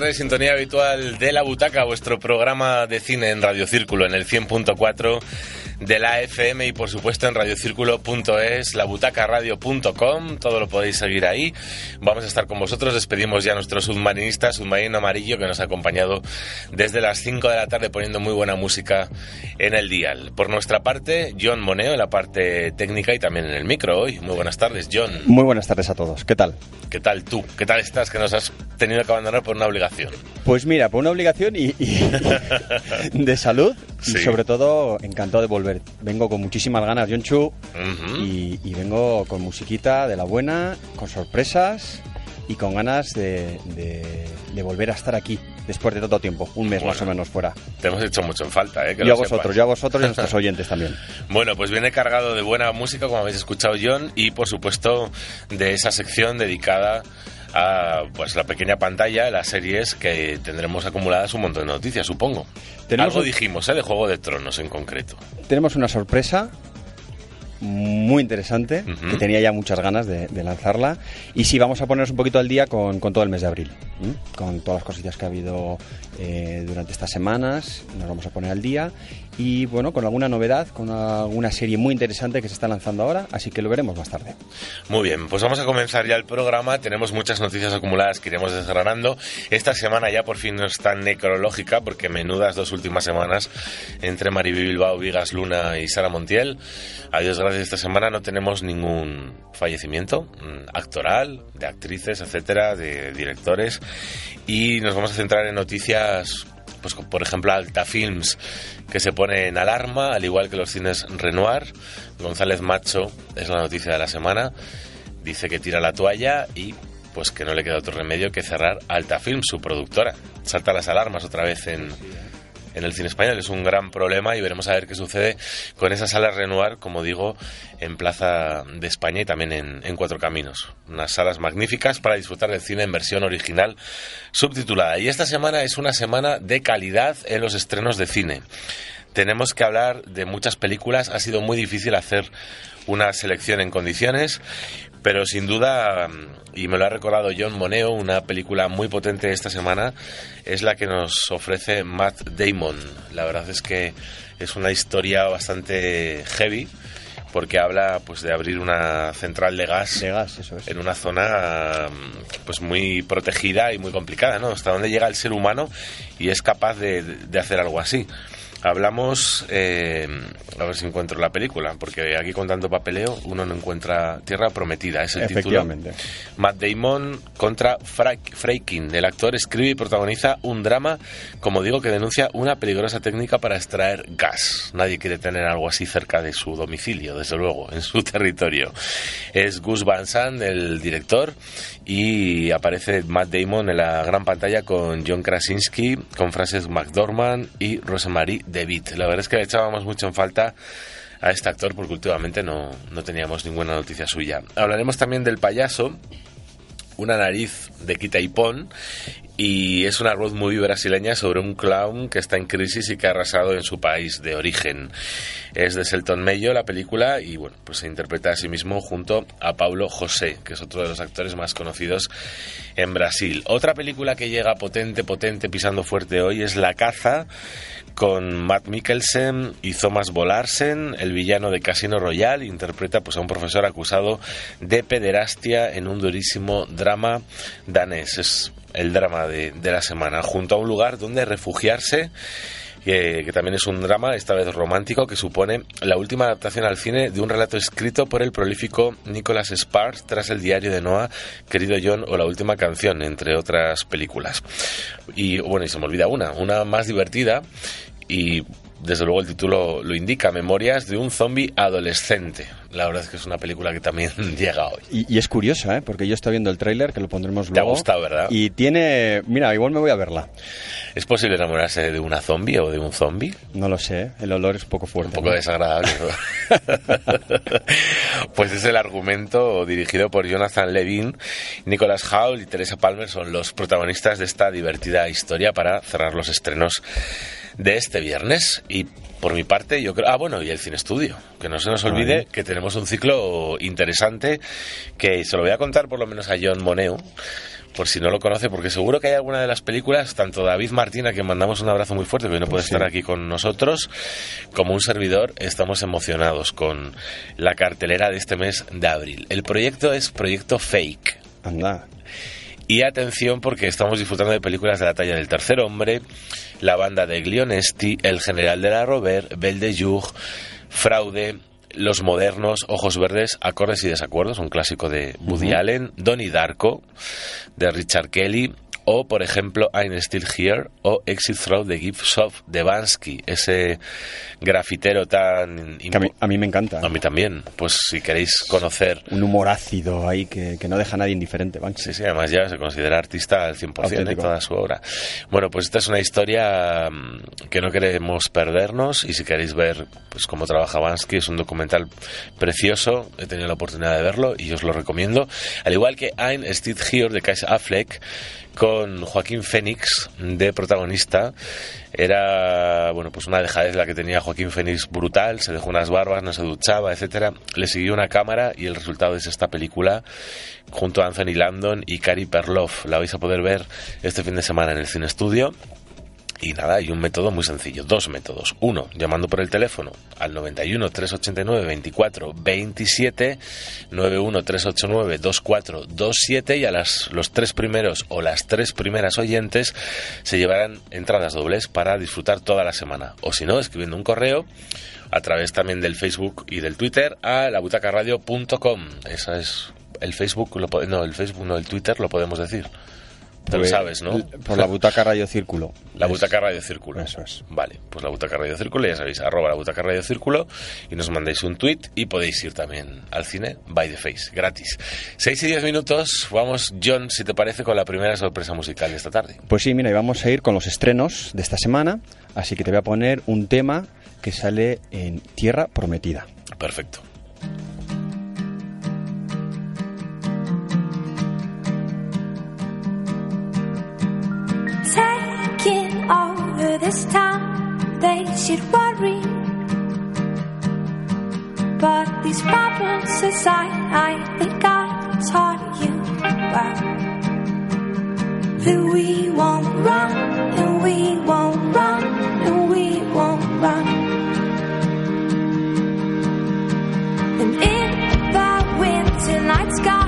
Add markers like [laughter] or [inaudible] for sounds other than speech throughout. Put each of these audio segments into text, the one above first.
Tardes. Sintonía habitual de La Butaca, vuestro programa de cine en Radio Círculo, en el 100.4 de la FM y por supuesto en radiocírculo.es, labutacaradio.com, todo lo podéis seguir ahí. Vamos a estar con vosotros, despedimos ya a nuestro submarinista, submarino amarillo, que nos ha acompañado desde las 5 de la tarde poniendo muy buena música en el dial. Por nuestra parte, John Moneo en la parte técnica y también en el micro hoy. Muy buenas tardes, John. Muy buenas tardes a todos. ¿Qué tal? ¿Qué tal tú? ¿Qué tal estás que nos has tenido que abandonar por una obligación? Pues mira, por una obligación y, y [laughs] de salud Sí. y sobre todo encantado de volver. Vengo con muchísimas ganas, John Chu, Ujú. y, y vengo con musiquita de la buena, con sorpresas y con ganas de, de- de volver a estar aquí después de tanto tiempo, un mes más o Bueno. menos fuera. Te hemos hecho mucho en falta, ¿eh? Que Yo lo a vosotros, yo a vosotros y a nuestros [laughs] oyentes también. Bueno, pues viene cargado de buena música, como habéis escuchado John, y por supuesto de esa sección dedicada a pues la pequeña pantalla, las series que tendremos acumuladas un montón de noticias, supongo. Tenemos Algo dijimos, ¿eh? De Juego de Tronos en concreto. Tenemos una sorpresa muy interesante, que tenía ya muchas ganas de, de lanzarla. Y sí, vamos a ponernos un poquito al día con, con todo el mes de abril, con todas las cosillas que ha habido eh, durante estas semanas, nos vamos a poner al día. Y bueno, con alguna novedad, con alguna serie muy interesante que se está lanzando ahora, así que lo veremos más tarde. Muy bien, pues vamos a comenzar ya el programa. Tenemos muchas noticias acumuladas que iremos desgranando. Esta semana ya por fin no es tan necrológica, porque menudas dos últimas semanas entre Mariby Bilbao, Vigas Luna y Sara Montiel. A Dios gracias, esta semana no tenemos ningún fallecimiento mm, actoral, de actrices, etcétera, de directores. Y nos vamos a centrar en noticias pues por ejemplo Alta Films que se pone en alarma al igual que los cines Renoir. González Macho es la noticia de la semana. Dice que tira la toalla y pues que no le queda otro remedio que cerrar Alta Films su productora. Salta las alarmas otra vez en en el cine español es un gran problema y veremos a ver qué sucede con esas salas Renoir, como digo, en Plaza de España y también en, en Cuatro Caminos. Unas salas magníficas para disfrutar del cine en versión original subtitulada. Y esta semana es una semana de calidad en los estrenos de cine. Tenemos que hablar de muchas películas. Ha sido muy difícil hacer una selección en condiciones, pero sin duda, y me lo ha recordado John Moneo, una película muy potente esta semana es la que nos ofrece Matt Damon. La verdad es que es una historia bastante heavy porque habla pues de abrir una central de gas De gas, eso es. en una zona pues muy protegida y muy complicada, ¿no? Hasta dónde llega el ser humano y es capaz de, de hacer algo así. Hablamos, eh, a ver si encuentro la película, porque aquí con tanto papeleo uno no encuentra Tierra Prometida, es el título. Efectivamente. Matt Damon contra Freikin. El actor escribe y protagoniza un drama, como digo, que denuncia una peligrosa técnica para extraer gas. Nadie quiere tener algo así cerca de su domicilio, desde luego, en su [laughs] territorio. Es Gus Van Sant, el director, y aparece Matt Damon en la gran pantalla con John Krasinski, con Frances McDormand y Rosemary DeWitt. La verdad es que le echábamos mucho en falta a este actor porque últimamente no, no teníamos ninguna noticia suya. Hablaremos también del payaso Una nariz de quita y pon y es una road movie brasileña sobre un clown que está en crisis y que ha arrasado en su país de origen. Es de Selton Mello la película y bueno, pues se interpreta a sí mismo junto a Paulo José, que es otro de los actores más conocidos en Brasil. Otra película que llega potente, potente, pisando fuerte hoy es La caza con Matt Mikkelsen y Thomas Bolarsen, el villano de Casino Royale, interpreta pues, a un profesor acusado de pederastia en un durísimo drama danés. Es el drama de, de la semana, junto a un lugar donde refugiarse que, también es un drama, esta vez romántico, que supone la última adaptación al cine de un relato escrito por el prolífico Nicholas Sparks tras el diario de Noah, Querido John o La última canción, entre otras películas. Y bueno, y se me olvida una, una más divertida y desde luego el título lo indica, Memorias de un zombie adolescente. La verdad es que es una película que también [laughs] llega hoy. Y, y es curiosa, ¿eh? porque yo estoy viendo el tráiler, que lo pondremos luego. Te ha gustado, ¿verdad? Y tiene... Mira, igual me voy a verla. ¿Es posible enamorarse de una zombie o de un zombie? No lo sé, el olor es un poco fuerte. Un poco ¿no? desagradable. [laughs] pues es el argumento dirigido por Jonathan Levin. Nicholas Howl y Teresa Palmer son los protagonistas de esta divertida historia para cerrar los estrenos de este viernes. Y por mi parte, yo creo. Ah, bueno, y el Cine Estudio. Que no se nos olvide que tenemos un ciclo interesante que se lo voy a contar por lo menos a John Moneu. Por si no lo conoce, porque seguro que hay alguna de las películas, tanto David Martín, a quien mandamos un abrazo muy fuerte, que no puede Sí. estar aquí con nosotros, como un servidor, estamos emocionados con la cartelera de este mes de abril. El proyecto es Proyecto Fake. Anda. Y atención porque estamos disfrutando de películas de la talla del Tercer Hombre, la banda de Glionesti, El General de la Robert, Belle de Jour, Fraude, Los Modernos, Ojos Verdes, Acordes y Desacuerdos, un clásico de Woody Allen, Donnie Darko, de Richard Kelly, o por ejemplo I'm Still Here, o Exit Through the Gift Shop de Bansky, ese grafitero tan... Que a, mí, a mí me encanta. A mí también. Pues si queréis conocer Un humor ácido ahí que, que no deja a nadie indiferente, Banksy. Sí, sí, además ya se considera artista al 100% de toda su obra. Bueno, pues esta es una historia mm, que no queremos perdernos y si queréis ver pues cómo trabaja Bansky, es un documental precioso, he tenido la oportunidad de verlo y os lo recomiendo. Al igual que I'm Still Here de Casey Affleck con Joaquín Phoenix de protagonista. Era, bueno, pues una dejadez la que tenía Joaquín Phoenix brutal, se dejó unas barbas, no se duchaba, etcétera. Le siguió una cámara y el resultado es esta película junto a Anthony Landon y Cary Perloff. La vais a poder ver este fin de semana en el Cine Estudio. Y nada, hay un método muy sencillo, dos métodos. Uno, llamando por el teléfono al 91 389 24 27, 91 389 24 27 y a las, los tres primeros o las tres primeras oyentes se llevarán entradas dobles para disfrutar toda la semana. O si no, escribiendo un correo a través también del Facebook y del Twitter a labutacaradio.com. Esa es el Facebook, lo no, el Facebook, no, el Twitter lo podemos decir. Tú lo sabes, ¿no? Por la butaca Radio Círculo. La Es- Butaca Radio Círculo. Eso es. Vale, pues la Butaca Radio Círculo, ya sabéis, arroba la Butaca Radio Círculo y nos mandáis un tweet y podéis ir también al cine by the face, gratis. 6 y 10 minutos, vamos, John, si te parece, con la primera sorpresa musical de esta tarde. Pues sí, mira, y vamos a ir con los estrenos de esta semana, así que te voy a poner un tema que sale en Tierra Prometida. Perfecto. Taking over this town. They should worry. But these problems aside, I think I taught you well. That we won't run, and we won't run, and we won't run. And in the winter night sky,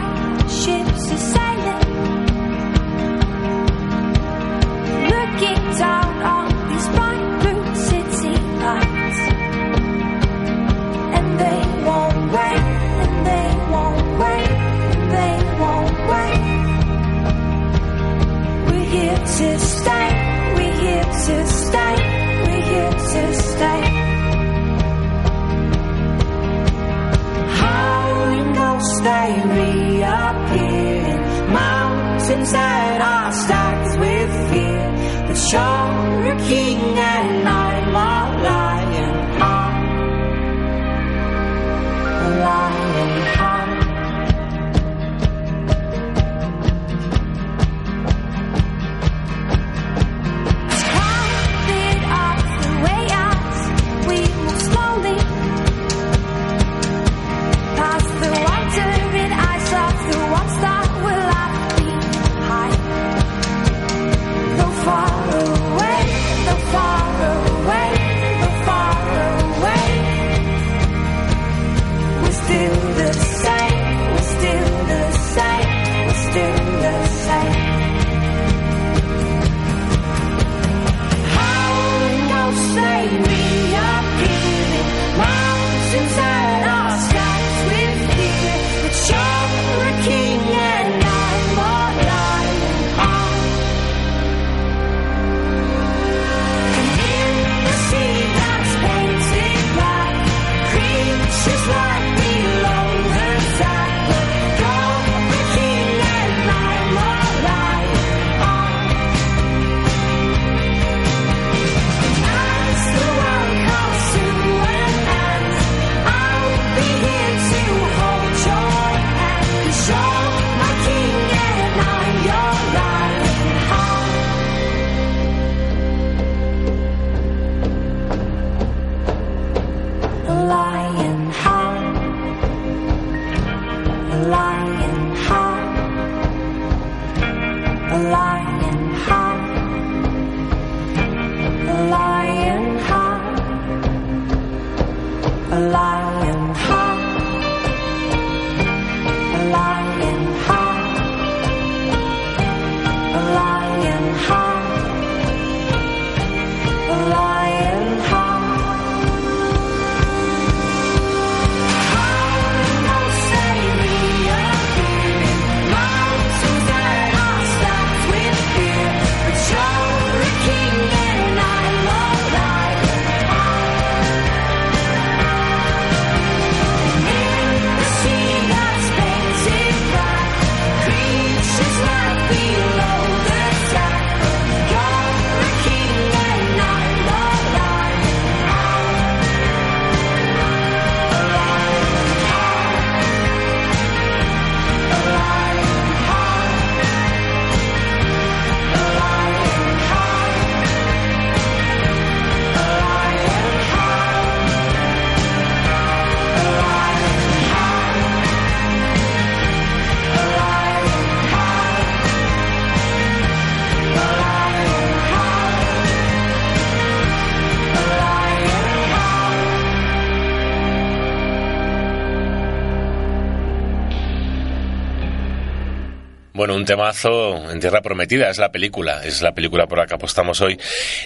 Bueno, un temazo en Tierra Prometida, es la película, es la película por la que apostamos hoy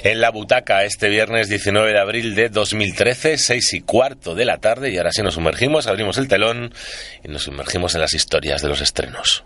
en la butaca este viernes 19 de abril de 2013, seis y cuarto de la tarde y ahora sí nos sumergimos, abrimos el telón y nos sumergimos en las historias de los estrenos.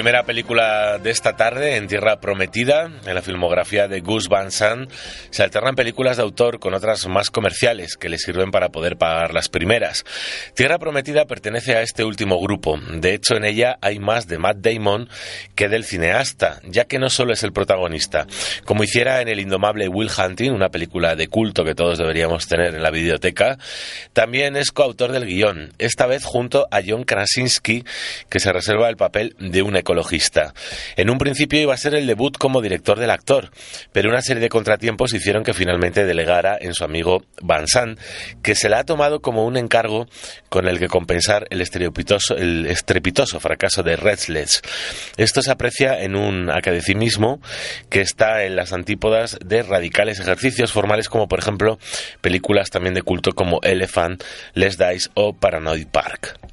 Primera película de esta tarde, En Tierra Prometida, en la filmografía de Gus Van Sant, se alternan películas de autor con otras más comerciales que le sirven para poder pagar las primeras. Tierra Prometida pertenece a este último grupo. De hecho, en ella hay más de Matt Damon que del cineasta, ya que no solo es el protagonista. Como hiciera en El Indomable Will Hunting, una película de culto que todos deberíamos tener en la biblioteca, también es coautor del guion, esta vez junto a John Krasinski, que se reserva el papel de un ecologista. En un principio iba a ser el debut como director del actor, pero una serie de contratiempos hicieron que finalmente delegara en su amigo Van Sant, que se la ha tomado como un encargo con el que compensar el estrepitoso, fracaso de Redsleds. Esto se aprecia en un academicismo que está en las antípodas de radicales ejercicios formales como por ejemplo películas también de culto como Elephant, Les Dice o Paranoid Park.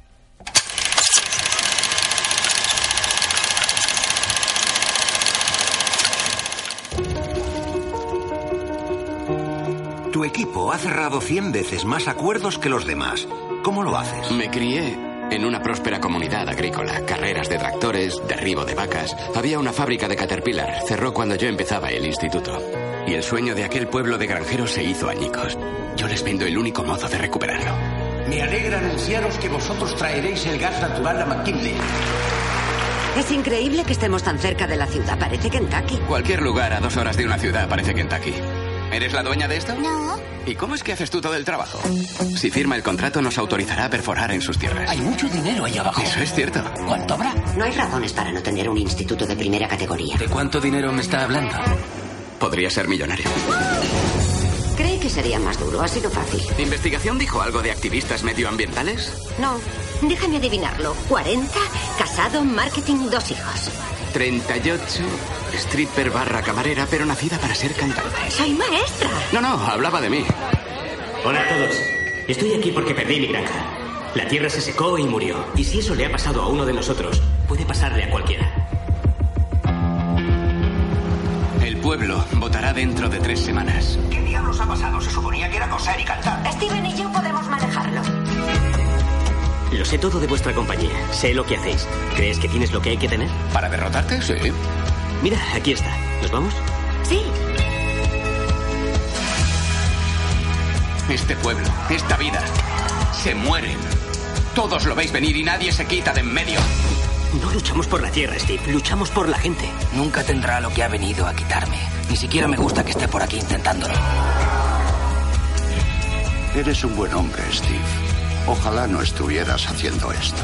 Tu equipo ha cerrado 100 veces más acuerdos que los demás. ¿Cómo lo haces? Me crié en una próspera comunidad agrícola. Carreras de tractores, derribo de vacas. Había una fábrica de Caterpillar. Cerró cuando yo empezaba el instituto. Y el sueño de aquel pueblo de granjeros se hizo añicos. Yo les vendo el único modo de recuperarlo. Me alegra anunciaros que vosotros traeréis el gas natural a McKinley. Es increíble que estemos tan cerca de la ciudad. Parece Kentucky. Cualquier lugar a dos horas de una ciudad parece Kentucky. ¿Eres la dueña de esto? No. ¿Y cómo es que haces tú todo el trabajo? Si firma el contrato, nos autorizará a perforar en sus tierras. Hay mucho dinero ahí abajo. Eso es cierto. ¿Cuánto habrá? No hay razones para no tener un instituto de primera categoría. ¿De cuánto dinero me está hablando? Podría ser millonario. Cree que sería más duro. Ha sido fácil. ¿Investigación dijo algo de activistas medioambientales? No. Déjame adivinarlo. 40, casado, marketing, dos hijos. 38, stripper barra camarera, pero nacida para ser cantante. ¡Soy maestra! No, no, hablaba de mí. Hola a todos. Estoy aquí porque perdí mi granja. La tierra se secó y murió. Y si eso le ha pasado a uno de nosotros, puede pasarle a cualquiera. El pueblo votará dentro de tres semanas. ¿Qué diablos ha pasado? Se suponía que era coser y cantar. Steven y yo podemos manejarlo. Lo sé todo de vuestra compañía. Sé lo que hacéis. ¿Crees que tienes lo que hay que tener? ¿Para derrotarte? Sí. Mira, aquí está. ¿Nos vamos? Sí. Este pueblo, esta vida, se muere. Todos lo veis venir y nadie se quita de en medio. No luchamos por la tierra, Steve. Luchamos por la gente. Nunca tendrá lo que ha venido a quitarme. Ni siquiera me gusta que esté por aquí intentándolo. Eres un buen hombre, Steve. Ojalá no estuvieras haciendo esto.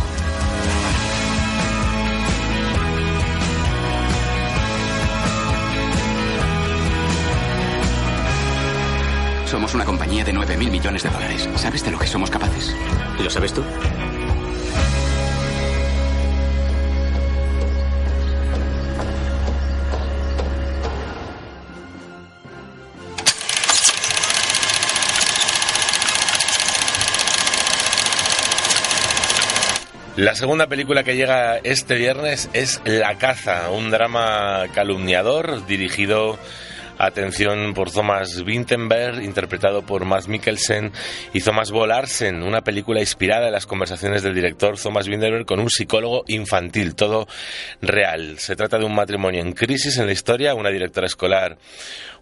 Somos una compañía de 9 mil millones de dólares. ¿Sabes de lo que somos capaces? ¿Lo sabes tú? La segunda película que llega este viernes es La caza, un drama calumniador dirigido atención por Thomas Winterberg, interpretado por Mads Mikkelsen y Thomas Bolarsen, una película inspirada en las conversaciones del director Thomas Winterberg con un psicólogo infantil, todo real. Se trata de un matrimonio en crisis en la historia, una directora escolar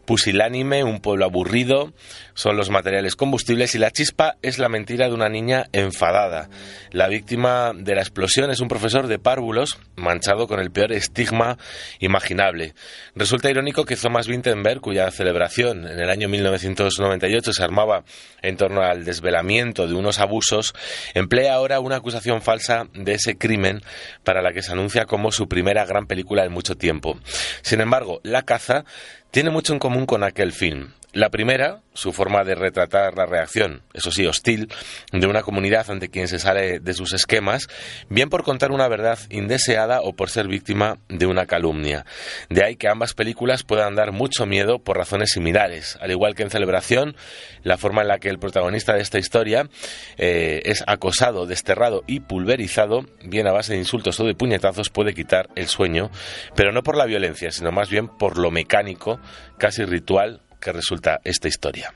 pusilánime, un pueblo aburrido, son los materiales combustibles y la chispa es la mentira de una niña enfadada. La víctima de la explosión es un profesor de párvulos manchado con el peor estigma imaginable. Resulta irónico que Thomas Vinterberg, cuya celebración en el año 1998 se armaba en torno al desvelamiento de unos abusos, emplea ahora una acusación falsa de ese crimen para la que se anuncia como su primera gran película en mucho tiempo. Sin embargo, La caza tiene mucho en común con aquel film. La primera, su forma de retratar la reacción, eso sí, hostil, de una comunidad ante quien se sale de sus esquemas, bien por contar una verdad indeseada o por ser víctima de una calumnia. De ahí que ambas películas puedan dar mucho miedo por razones similares. Al igual que en Celebración, la forma en la que el protagonista de esta historia eh, es acosado, desterrado y pulverizado, bien a base de insultos o de puñetazos, puede quitar el sueño, pero no por la violencia, sino más bien por lo mecánico, casi ritual que resulta esta historia.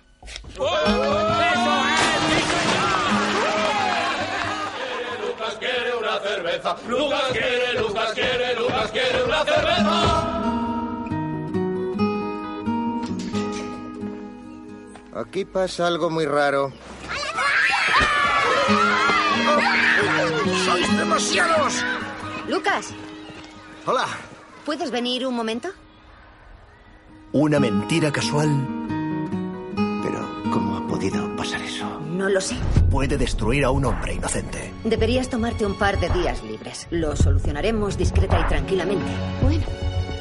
Lucas quiere una cerveza. Lucas quiere, Lucas quiere, Lucas quiere una cerveza. Aquí pasa algo muy raro. ¡Sois demasiados! Lucas, Hola. ¿puedes venir un momento? Una mentira casual. Pero, ¿cómo ha podido pasar eso? No lo sé. Puede destruir a un hombre inocente. Deberías tomarte un par de días libres. Lo solucionaremos discreta y tranquilamente. Bueno,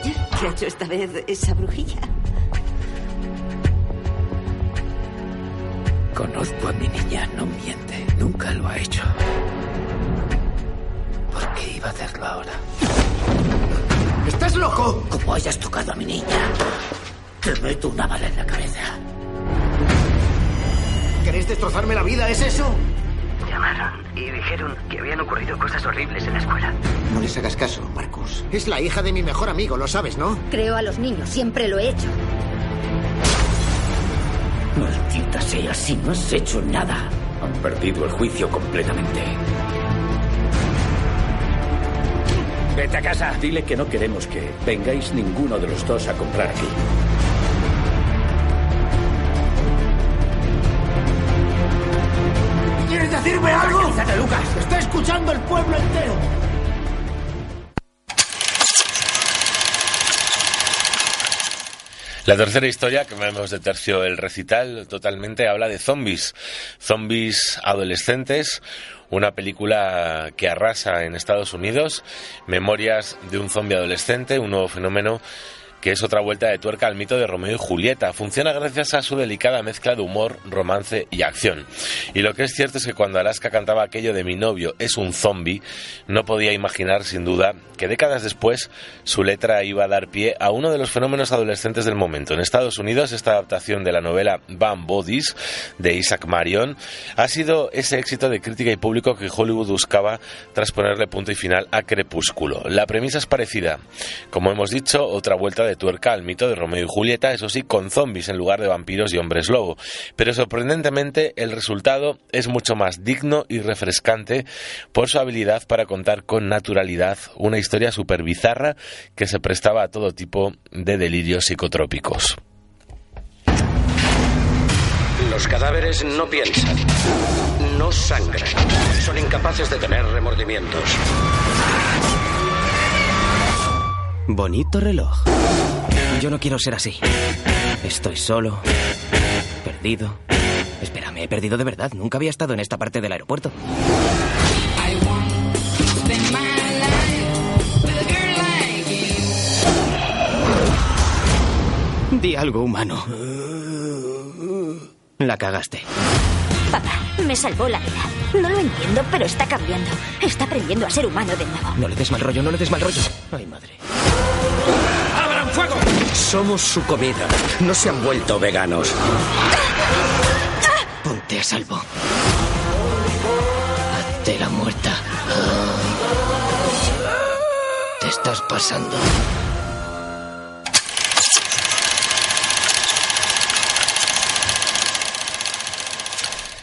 ¿qué ha hecho esta vez esa brujilla? Conozco a mi niña, no miente. Nunca lo ha hecho. ¿Por qué iba a hacerlo ahora? ¡Estás loco! Como hayas tocado a mi niña, te meto una bala en la cabeza. ¿Queréis destrozarme la vida? ¿Es eso? Llamaron y dijeron que habían ocurrido cosas horribles en la escuela. No les hagas caso, Marcus. Es la hija de mi mejor amigo, lo sabes, ¿no? Creo a los niños, siempre lo he hecho. Maldita sea, si no has hecho nada. Han perdido el juicio completamente. Vete a casa. Dile que no queremos que vengáis ninguno de los dos a comprar aquí. Decirme algo? Tranquilízate, Lucas. Está escuchando el pueblo entero. La tercera historia, que vemos de tercio el recital, totalmente habla de zombies. Zombies adolescentes, una película que arrasa en Estados Unidos, memorias de un zombie adolescente, un nuevo fenómeno que es otra vuelta de tuerca al mito de Romeo y Julieta. Funciona gracias a su delicada mezcla de humor, romance y acción. Y lo que es cierto es que cuando Alaska cantaba aquello de mi novio es un zombie, no podía imaginar sin duda que décadas después su letra iba a dar pie a uno de los fenómenos adolescentes del momento. En Estados Unidos, esta adaptación de la novela Bam Bodies de Isaac Marion ha sido ese éxito de crítica y público que Hollywood buscaba tras ponerle punto y final a Crepúsculo. La premisa es parecida. Como hemos dicho, otra vuelta de tuerca al mito de Romeo y Julieta, eso sí, con zombies en lugar de vampiros y hombres lobo. Pero sorprendentemente el resultado es mucho más digno y refrescante por su habilidad para contar con naturalidad una historia súper bizarra que se prestaba a todo tipo de delirios psicotrópicos. Los cadáveres no piensan, no sangran, son incapaces de tener remordimientos. Bonito reloj. Yo no quiero ser así. Estoy solo, perdido. Espera, me he perdido de verdad. Nunca había estado en esta parte del aeropuerto. Di algo humano. La cagaste. Papá, me salvó la vida. No lo entiendo, pero está cambiando. Está aprendiendo a ser humano de nuevo. No le des mal rollo, no le des mal rollo. Ay, madre. ¡Abran fuego! Somos su comida. No se han vuelto veganos. Ponte a salvo. Hazte la muerta. Te estás pasando.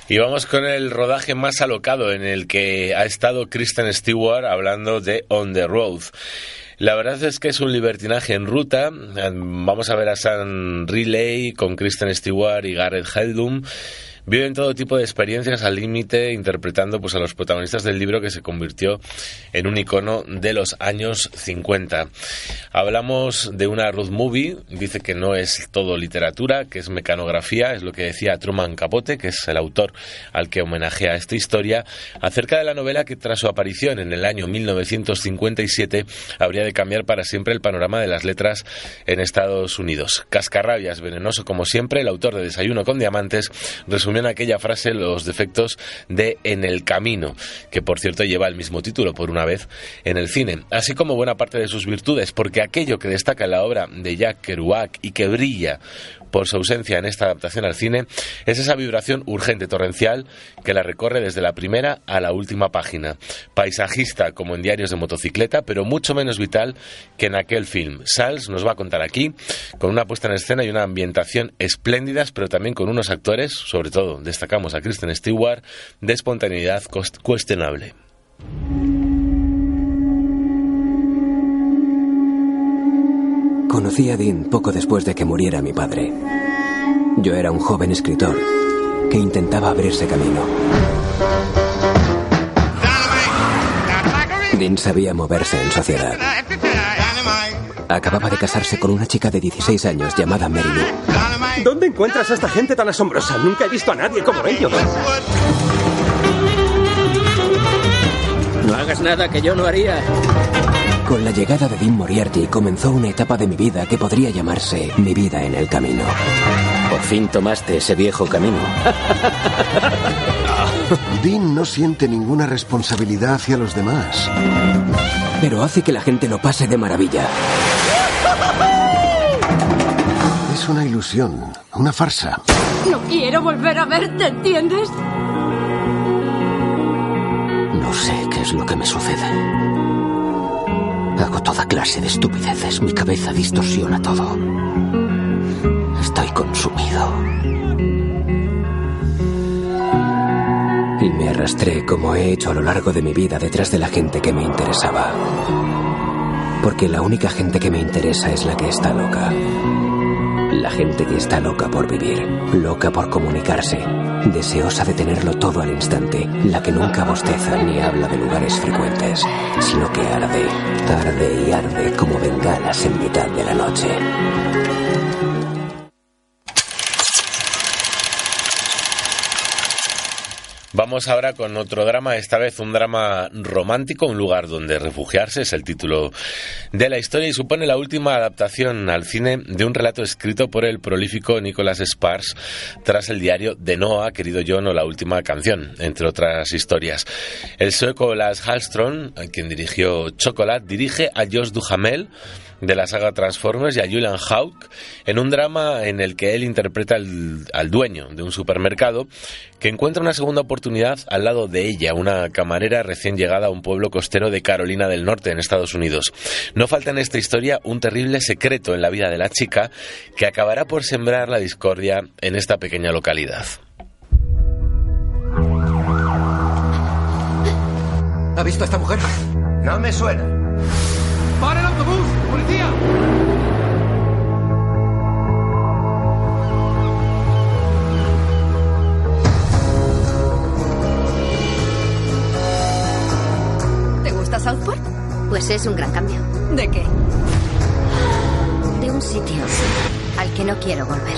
Y vamos con el rodaje más alocado en el que ha estado Kristen Stewart hablando de On the Road. La verdad es que es un libertinaje en ruta. Vamos a ver a San Riley con Kristen Stewart y Gareth Heldum viven todo tipo de experiencias al límite interpretando pues a los protagonistas del libro que se convirtió en un icono de los años 50. Hablamos de una road movie, dice que no es todo literatura, que es mecanografía, es lo que decía Truman Capote, que es el autor al que homenajea esta historia, acerca de la novela que tras su aparición en el año 1957 habría de cambiar para siempre el panorama de las letras en Estados Unidos. Cascarrabias, venenoso como siempre, el autor de Desayuno con Diamantes aquella frase los defectos de En el Camino, que por cierto lleva el mismo título por una vez en el cine, así como buena parte de sus virtudes, porque aquello que destaca en la obra de Jack Kerouac y que brilla por su ausencia en esta adaptación al cine es esa vibración urgente torrencial que la recorre desde la primera a la última página. Paisajista como en diarios de motocicleta, pero mucho menos vital que en aquel film. Sals nos va a contar aquí con una puesta en escena y una ambientación espléndidas, pero también con unos actores, sobre todo destacamos a Kristen Stewart, de espontaneidad cuestionable. Conocí a Dean poco después de que muriera mi padre. Yo era un joven escritor que intentaba abrirse camino. Dean sabía moverse en sociedad. Acababa de casarse con una chica de 16 años llamada Mary Lou. ¿Dónde encuentras a esta gente tan asombrosa? Nunca he visto a nadie como ellos. No hagas nada que yo no haría. Con la llegada de Dean Moriarty comenzó una etapa de mi vida que podría llamarse mi vida en el camino. Por fin tomaste ese viejo camino. [laughs] Dean no siente ninguna responsabilidad hacia los demás. Pero hace que la gente lo pase de maravilla. Es una ilusión, una farsa. No quiero volver a verte, ¿entiendes? No sé qué es lo que me sucede. Hago toda clase de estupideces. Mi cabeza distorsiona todo. Estoy consumido. Y me arrastré como he hecho a lo largo de mi vida detrás de la gente que me interesaba. Porque la única gente que me interesa es la que está loca. La gente que está loca por vivir, loca por comunicarse, deseosa de tenerlo todo al instante, la que nunca bosteza ni habla de lugares frecuentes, sino que arde, arde y arde como bengalas en mitad de la noche. Vamos ahora con otro drama, esta vez un drama romántico, un lugar donde refugiarse, es el título de la historia y supone la última adaptación al cine de un relato escrito por el prolífico Nicholas Sparks tras el diario de Noah, querido John, o la última canción, entre otras historias. El sueco Lars Hallström, quien dirigió Chocolate, dirige a Josh Duhamel, de la saga Transformers y a Julian Hawk en un drama en el que él interpreta al, dueño de un supermercado que encuentra una segunda oportunidad al lado de ella, una camarera recién llegada a un pueblo costero de Carolina del Norte, en Estados Unidos. No falta en esta historia un terrible secreto en la vida de la chica que acabará por sembrar la discordia en esta pequeña localidad. ¿Ha visto a esta mujer? No me suena. ¿Te gusta Southport? Pues es un gran cambio. ¿De qué? De un sitio al que no quiero volver.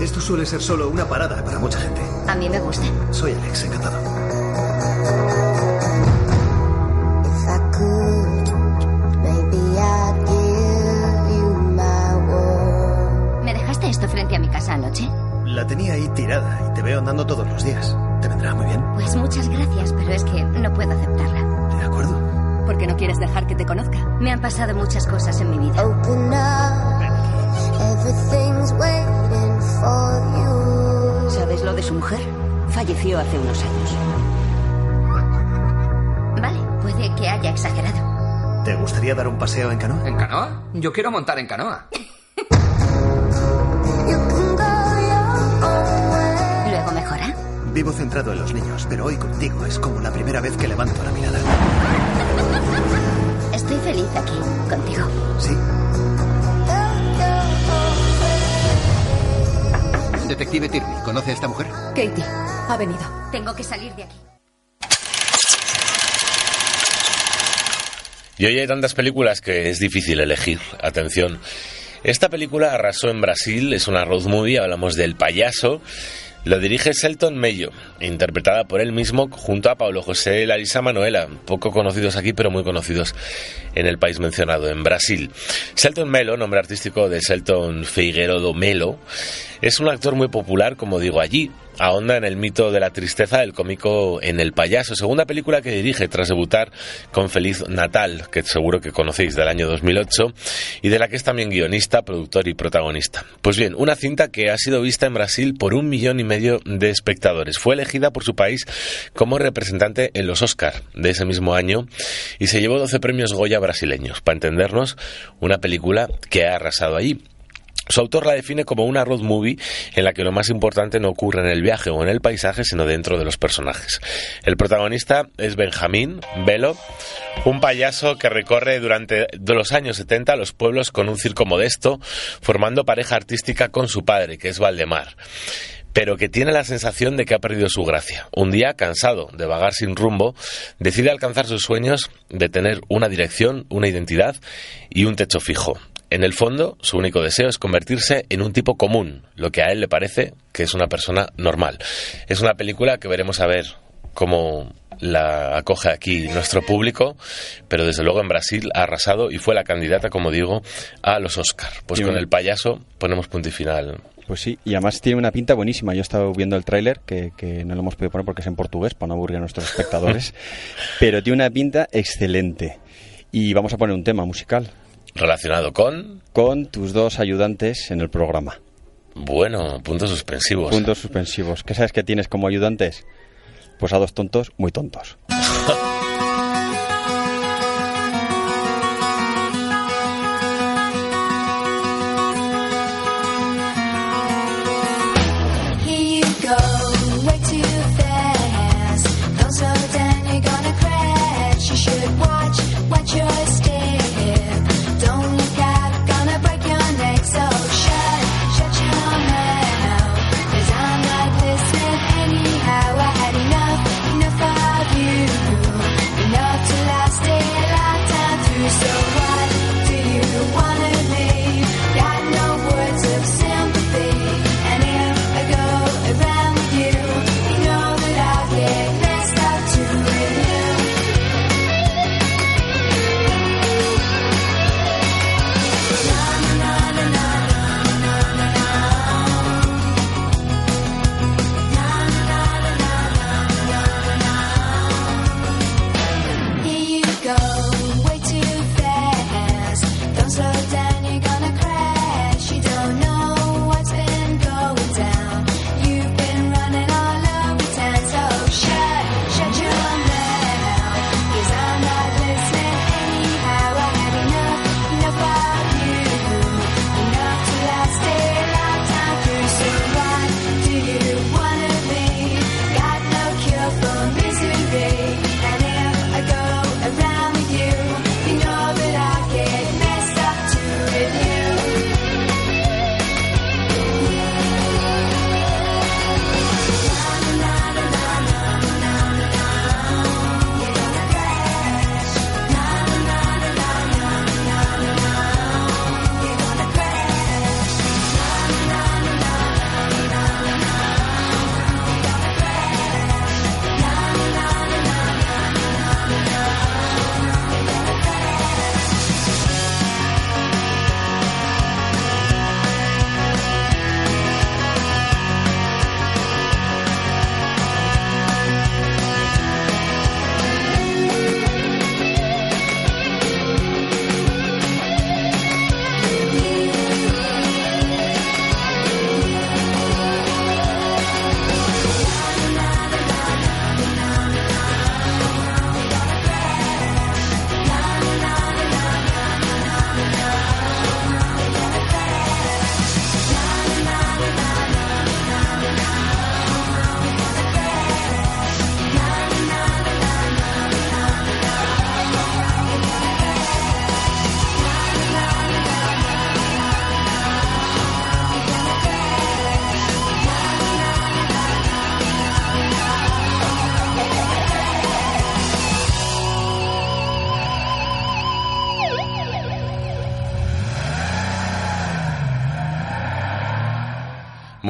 Esto suele ser solo una parada para mucha gente. A mí me gusta. Soy Alex, encantado. Frente a mi casa anoche? La tenía ahí tirada y te veo andando todos los días. ¿Te vendrá muy bien? Pues muchas gracias, pero es que no puedo aceptarla. De acuerdo. ¿Por qué no quieres dejar que te conozca? Me han pasado muchas cosas en mi vida. ¿Sabes lo de su mujer? Falleció hace unos años. Vale, puede que haya exagerado. ¿Te gustaría dar un paseo en canoa? ¿En canoa? Yo quiero montar en canoa. [laughs] Vivo centrado en los niños, pero hoy contigo es como la primera vez que levanto la mirada. Estoy feliz aquí, contigo. Sí. Detective Tierney, ¿conoce a esta mujer? Katie, ha venido. Tengo que salir de aquí. Y hoy hay tantas películas que es difícil elegir. Atención. Esta película arrasó en Brasil, es una road movie, hablamos del payaso. Lo dirige Selton Mello, interpretada por él mismo junto a Pablo José Larisa Manuela, poco conocidos aquí pero muy conocidos en el país mencionado, en Brasil. Selton Melo, nombre artístico de Selton Figueroa Melo, es un actor muy popular, como digo allí, ahonda en el mito de la tristeza del cómico en El payaso, segunda película que dirige tras debutar con Feliz Natal, que seguro que conocéis del año 2008, y de la que es también guionista, productor y protagonista. Pues bien, una cinta que ha sido vista en Brasil por un millón y medio de espectadores. Fue elegida por su país como representante en los Oscar de ese mismo año y se llevó 12 premios Goya brasileños. Para entendernos, una película que ha arrasado allí. Su autor la define como una road movie en la que lo más importante no ocurre en el viaje o en el paisaje, sino dentro de los personajes. El protagonista es Benjamín Velo, un payaso que recorre durante los años 70 los pueblos con un circo modesto, formando pareja artística con su padre, que es Valdemar pero que tiene la sensación de que ha perdido su gracia. Un día, cansado de vagar sin rumbo, decide alcanzar sus sueños de tener una dirección, una identidad y un techo fijo. En el fondo, su único deseo es convertirse en un tipo común, lo que a él le parece que es una persona normal. Es una película que veremos a ver cómo la acoge aquí nuestro público, pero desde luego en Brasil ha arrasado y fue la candidata, como digo, a los Oscar. Pues con el payaso ponemos punto y final. Pues sí, y además tiene una pinta buenísima. Yo he estado viendo el tráiler, que, que no lo hemos podido poner porque es en portugués, para no aburrir a nuestros espectadores, [laughs] pero tiene una pinta excelente. Y vamos a poner un tema musical. Relacionado con... Con tus dos ayudantes en el programa. Bueno, puntos suspensivos. Puntos suspensivos. ¿Qué sabes que tienes como ayudantes? Pues a dos tontos muy tontos. [laughs]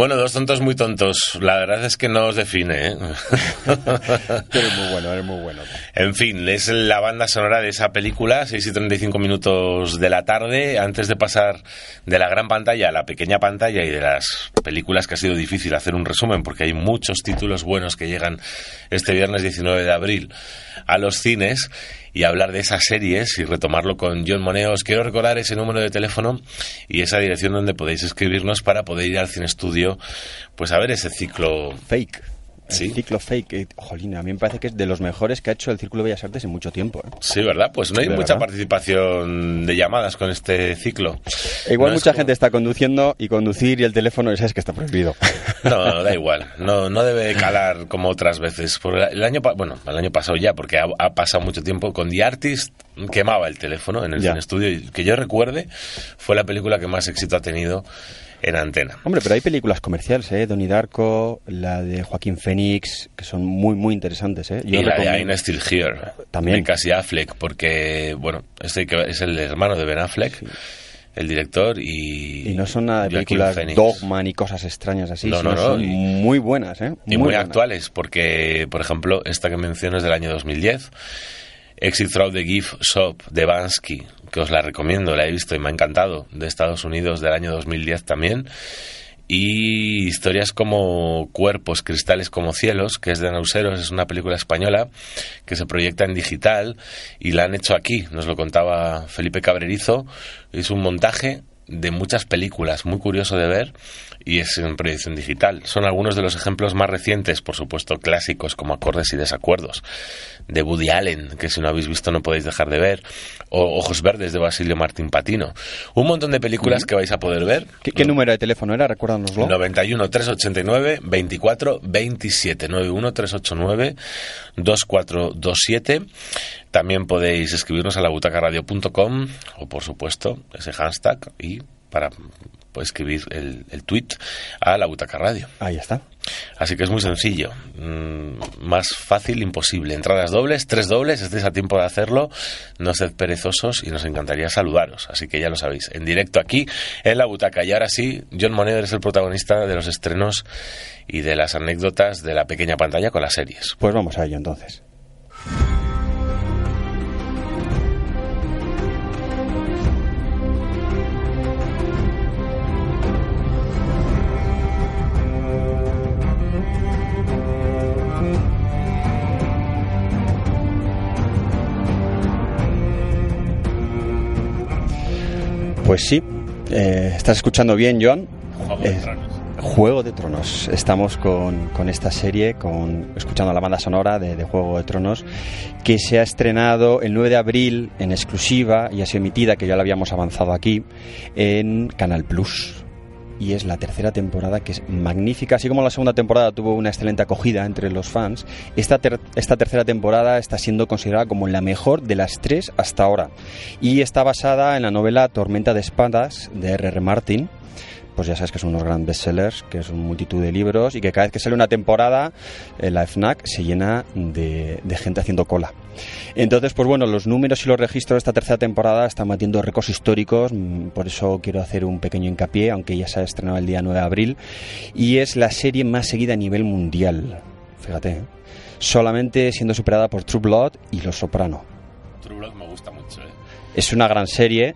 Bueno, dos tontos muy tontos. La verdad es que no os define, ¿eh? [laughs] muy bueno, eres muy bueno. En fin, es la banda sonora de esa película, 6 y 35 minutos de la tarde, antes de pasar de la gran pantalla a la pequeña pantalla y de las películas que ha sido difícil hacer un resumen, porque hay muchos títulos buenos que llegan este viernes 19 de abril a los cines y hablar de esas series y retomarlo con John Moneo. Os quiero recordar ese número de teléfono y esa dirección donde podéis escribirnos para poder ir al cine estudio, pues a ver ese ciclo fake. El ciclo fake, eh, jolín, a mí me parece que es de los mejores que ha hecho el Círculo de Bellas Artes en mucho tiempo. ¿eh? Sí, ¿verdad? Pues no hay ¿De mucha verdad? participación de llamadas con este ciclo. E igual No es mucha gente está conduciendo y conducir y el teléfono, sabes que está prohibido. [laughs] No, da igual. No, no debe calar como otras veces. Por el año, bueno, el año pasado ya, porque ha, ha pasado mucho tiempo con The Artist quemaba el teléfono en el cine estudio y que yo recuerde fue la película que más éxito ha tenido en antena. Hombre, pero hay películas comerciales, ¿eh? Donnie Darko, la de Joaquín Phoenix, que son muy, muy interesantes, ¿eh? y la de recomiendo- I'm Still Here, También. de Casey Affleck, porque, bueno, este que es el hermano de Ben Affleck, el director, y... Y no son nada de películas. Dogman y cosas extrañas así, No, sino no, no, son y- muy buenas, ¿eh? y muy, buenas. actuales, porque, por ejemplo, esta que menciono es del año 2010, Exit Through the Gift Shop de Bansky, que os la recomiendo, la he visto y me ha encantado, de Estados Unidos del año 2010 también. Y historias como Cuerpos, Cristales como Cielos, que es de Nauseros, es una película española que se proyecta en digital y la han hecho aquí, nos lo contaba Felipe Cabrerizo. Es un montaje de muchas películas, muy curioso de ver, y es en proyección digital. Son algunos de los ejemplos más recientes, por supuesto clásicos como Acordes y Desacuerdos, de Woody Allen, que si no habéis visto no podéis dejar de ver, o Ojos Verdes de Basilio Martín Patino. Un montón de películas que vais a poder ver. ¿Qué, qué número de teléfono era? Recuérdanoslo. 91 389 24 27 91 389 2427 también podéis escribirnos a la butacaradio.com o por supuesto ese hashtag y para pues, escribir el, el tweet a la butaca radio. Ahí está. así que es muy sencillo. Mm, más fácil imposible. Entradas dobles tres dobles estéis a tiempo de hacerlo. No sed perezosos y nos encantaría saludaros. Así que ya lo sabéis en directo aquí en la butaca. Y ahora sí John Moneder es el protagonista de los estrenos y de las anécdotas de la pequeña pantalla con las series. Pues vamos a ello entonces. Pues sí, eh, estás escuchando bien, John. Juego de Eh, Tronos. Juego de Tronos. Estamos con, con esta serie, con, escuchando la banda sonora de, de Juego de Tronos, que se ha estrenado el 9 de abril en exclusiva y ha sido emitida, que ya la habíamos avanzado aquí, en Canal Plus. Y es la tercera temporada que es magnífica. Así como la segunda temporada tuvo una excelente acogida entre los fans, esta, esta tercera temporada está siendo considerada como la mejor de las tres hasta ahora. Y está basada en la novela Tormenta de Espadas de R.R. Martin, pues ya sabes que son unos grandes bestsellers, que es una multitud de libros y que cada vez que sale una temporada, eh, la FNAC se llena de gente haciendo cola. Entonces, pues bueno, los números y los registros de esta tercera temporada están batiendo récords históricos, mm, por eso quiero hacer un pequeño hincapié, aunque ya se ha estrenado el día 9 de abril, y es la serie más seguida a nivel mundial, fíjate, ¿eh? solamente siendo superada por True Blood y Los Soprano. True Blood me gusta mucho, ¿eh? Es una gran serie.